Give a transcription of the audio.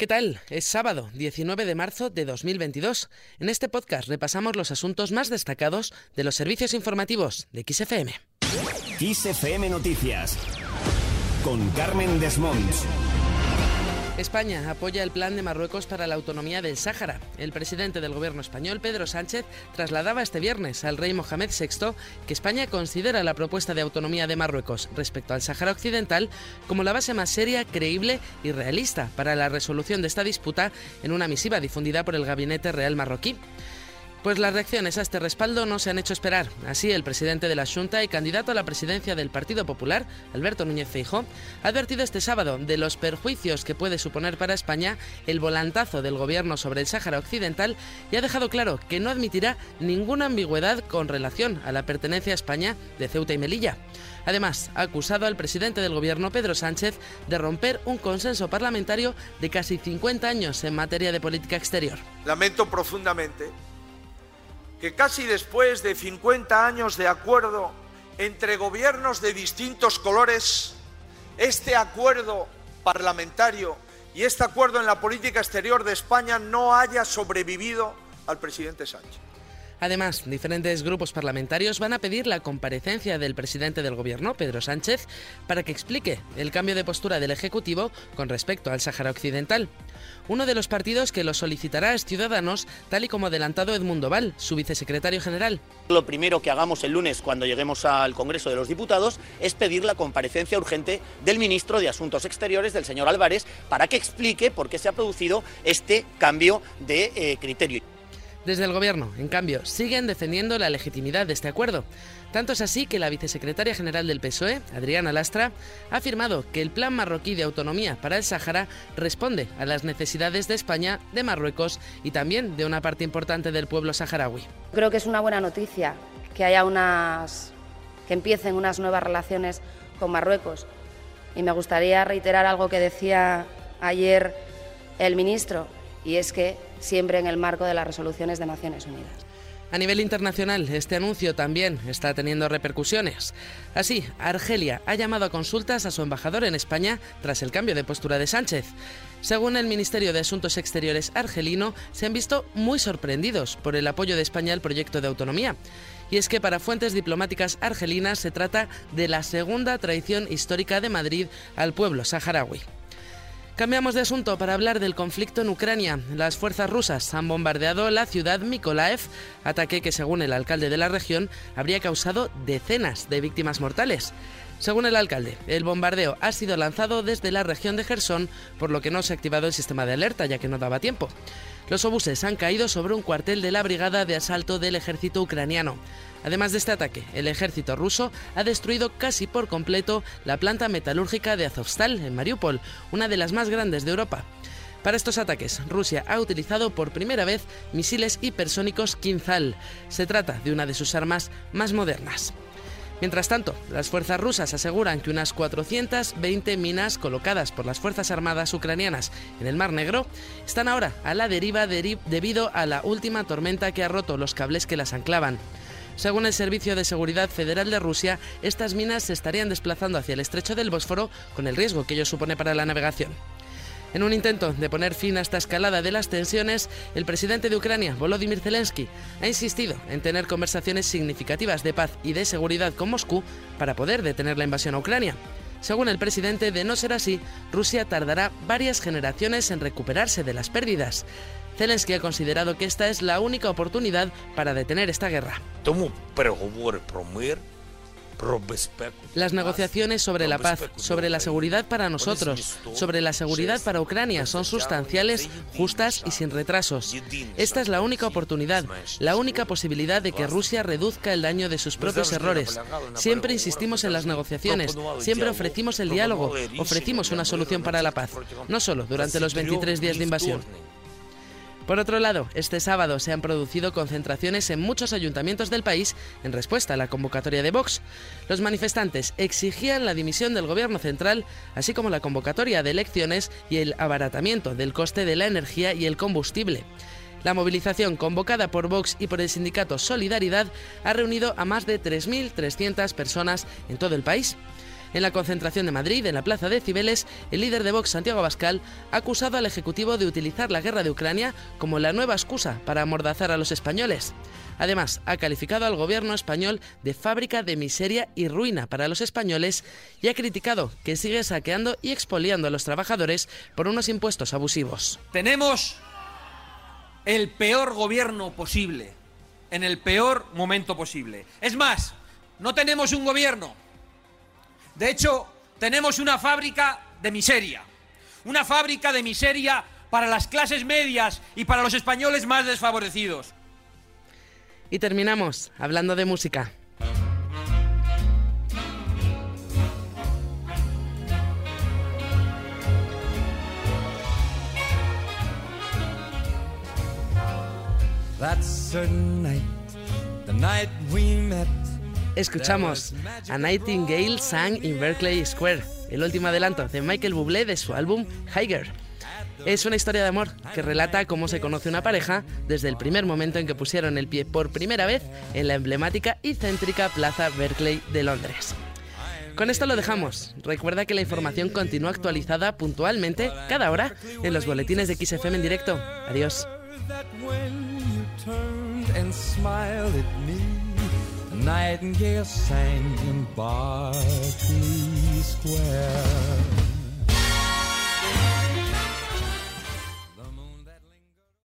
¿Qué tal? Es sábado, 19 de marzo de 2022. En este podcast repasamos los asuntos más destacados de los servicios informativos de XFM. XFM Noticias con Carmen Desmonts. España apoya el plan de Marruecos para la autonomía del Sáhara. El presidente del gobierno español, Pedro Sánchez, trasladaba este viernes al rey Mohamed VI que España considera la propuesta de autonomía de Marruecos respecto al Sáhara Occidental como la base más seria, creíble y realista para la resolución de esta disputa en una misiva difundida por el Gabinete Real marroquí. Pues las reacciones a este respaldo no se han hecho esperar. Así, el presidente de la Junta y candidato a la presidencia del Partido Popular, Alberto Núñez Feijóo, ha advertido este sábado de los perjuicios que puede suponer para España el volantazo del gobierno sobre el Sáhara Occidental y ha dejado claro que no admitirá ninguna ambigüedad con relación a la pertenencia a España de Ceuta y Melilla. Además, ha acusado al presidente del gobierno, Pedro Sánchez, de romper un consenso parlamentario de casi 50 años en materia de política exterior. Lamento profundamente que casi después de 50 años de acuerdo entre gobiernos de distintos colores, este acuerdo parlamentario y este acuerdo en la política exterior de España no haya sobrevivido al presidente Sánchez. Además, diferentes grupos parlamentarios van a pedir la comparecencia del presidente del Gobierno, Pedro Sánchez, para que explique el cambio de postura del Ejecutivo con respecto al Sáhara Occidental. Uno de los partidos que lo solicitará es Ciudadanos, tal y como adelantado Edmundo Val, su vicesecretario general. Lo primero que hagamos el lunes cuando lleguemos al Congreso de los Diputados es pedir la comparecencia urgente del ministro de Asuntos Exteriores, del señor Álvarez, para que explique por qué se ha producido este cambio de eh, criterio. Desde el Gobierno, en cambio, siguen defendiendo la legitimidad de este acuerdo. Tanto es así que la vicesecretaria general del PSOE, Adriana Lastra, ha afirmado que el plan marroquí de autonomía para el Sáhara responde a las necesidades de España, de Marruecos y también de una parte importante del pueblo saharaui. Creo que es una buena noticia que haya unas que empiecen unas nuevas relaciones con Marruecos. Y me gustaría reiterar algo que decía ayer el ministro, y es que siempre en el marco de las resoluciones de Naciones Unidas. A nivel internacional, este anuncio también está teniendo repercusiones. Así, Argelia ha llamado a consultas a su embajador en España tras el cambio de postura de Sánchez. Según el Ministerio de Asuntos Exteriores argelino, se han visto muy sorprendidos por el apoyo de España al proyecto de autonomía. Y es que para fuentes diplomáticas argelinas se trata de la segunda traición histórica de Madrid al pueblo saharaui. Cambiamos de asunto para hablar del conflicto en Ucrania. Las fuerzas rusas han bombardeado la ciudad Mykolaiv, ataque que según el alcalde de la región habría causado decenas de víctimas mortales. Según el alcalde, el bombardeo ha sido lanzado desde la región de Gerson, por lo que no se ha activado el sistema de alerta ya que no daba tiempo. Los obuses han caído sobre un cuartel de la brigada de asalto del ejército ucraniano. Además de este ataque, el ejército ruso ha destruido casi por completo la planta metalúrgica de Azovstal en Mariupol, una de las más grandes de Europa. Para estos ataques, Rusia ha utilizado por primera vez misiles hipersónicos Kinzhal. Se trata de una de sus armas más modernas. Mientras tanto, las fuerzas rusas aseguran que unas 420 minas colocadas por las Fuerzas Armadas ucranianas en el Mar Negro están ahora a la deriva debido a la última tormenta que ha roto los cables que las anclaban. Según el Servicio de Seguridad Federal de Rusia, estas minas se estarían desplazando hacia el estrecho del Bósforo con el riesgo que ello supone para la navegación. En un intento de poner fin a esta escalada de las tensiones, el presidente de Ucrania, Volodymyr Zelensky, ha insistido en tener conversaciones significativas de paz y de seguridad con Moscú para poder detener la invasión a Ucrania. Según el presidente, de no ser así, Rusia tardará varias generaciones en recuperarse de las pérdidas. Zelensky ha considerado que esta es la única oportunidad para detener esta guerra. Las negociaciones sobre la paz, sobre la seguridad para nosotros, sobre la seguridad para Ucrania son sustanciales, justas y sin retrasos. Esta es la única oportunidad, la única posibilidad de que Rusia reduzca el daño de sus propios errores. Siempre insistimos en las negociaciones, siempre ofrecimos el diálogo, ofrecimos una solución para la paz, no solo durante los 23 días de invasión. Por otro lado, este sábado se han producido concentraciones en muchos ayuntamientos del país en respuesta a la convocatoria de Vox. Los manifestantes exigían la dimisión del gobierno central, así como la convocatoria de elecciones y el abaratamiento del coste de la energía y el combustible. La movilización convocada por Vox y por el sindicato Solidaridad ha reunido a más de 3.300 personas en todo el país. En la concentración de Madrid, en la plaza de Cibeles, el líder de Vox, Santiago Abascal, ha acusado al Ejecutivo de utilizar la guerra de Ucrania como la nueva excusa para amordazar a los españoles. Además, ha calificado al gobierno español de fábrica de miseria y ruina para los españoles y ha criticado que sigue saqueando y expoliando a los trabajadores por unos impuestos abusivos. Tenemos el peor gobierno posible, en el peor momento posible. Es más, no tenemos un gobierno. De hecho, tenemos una fábrica de miseria. Una fábrica de miseria para las clases medias y para los españoles más desfavorecidos. Y terminamos hablando de música. Escuchamos A Nightingale Sang in Berkeley Square, el último adelanto de Michael Bublé de su álbum Higher. Es una historia de amor que relata cómo se conoce una pareja desde el primer momento en que pusieron el pie por primera vez en la emblemática y céntrica Plaza Berkeley de Londres. Con esto lo dejamos. Recuerda que la información continúa actualizada puntualmente cada hora en los boletines de XFM en directo. Adiós. nightingale sang in Berkeley Square.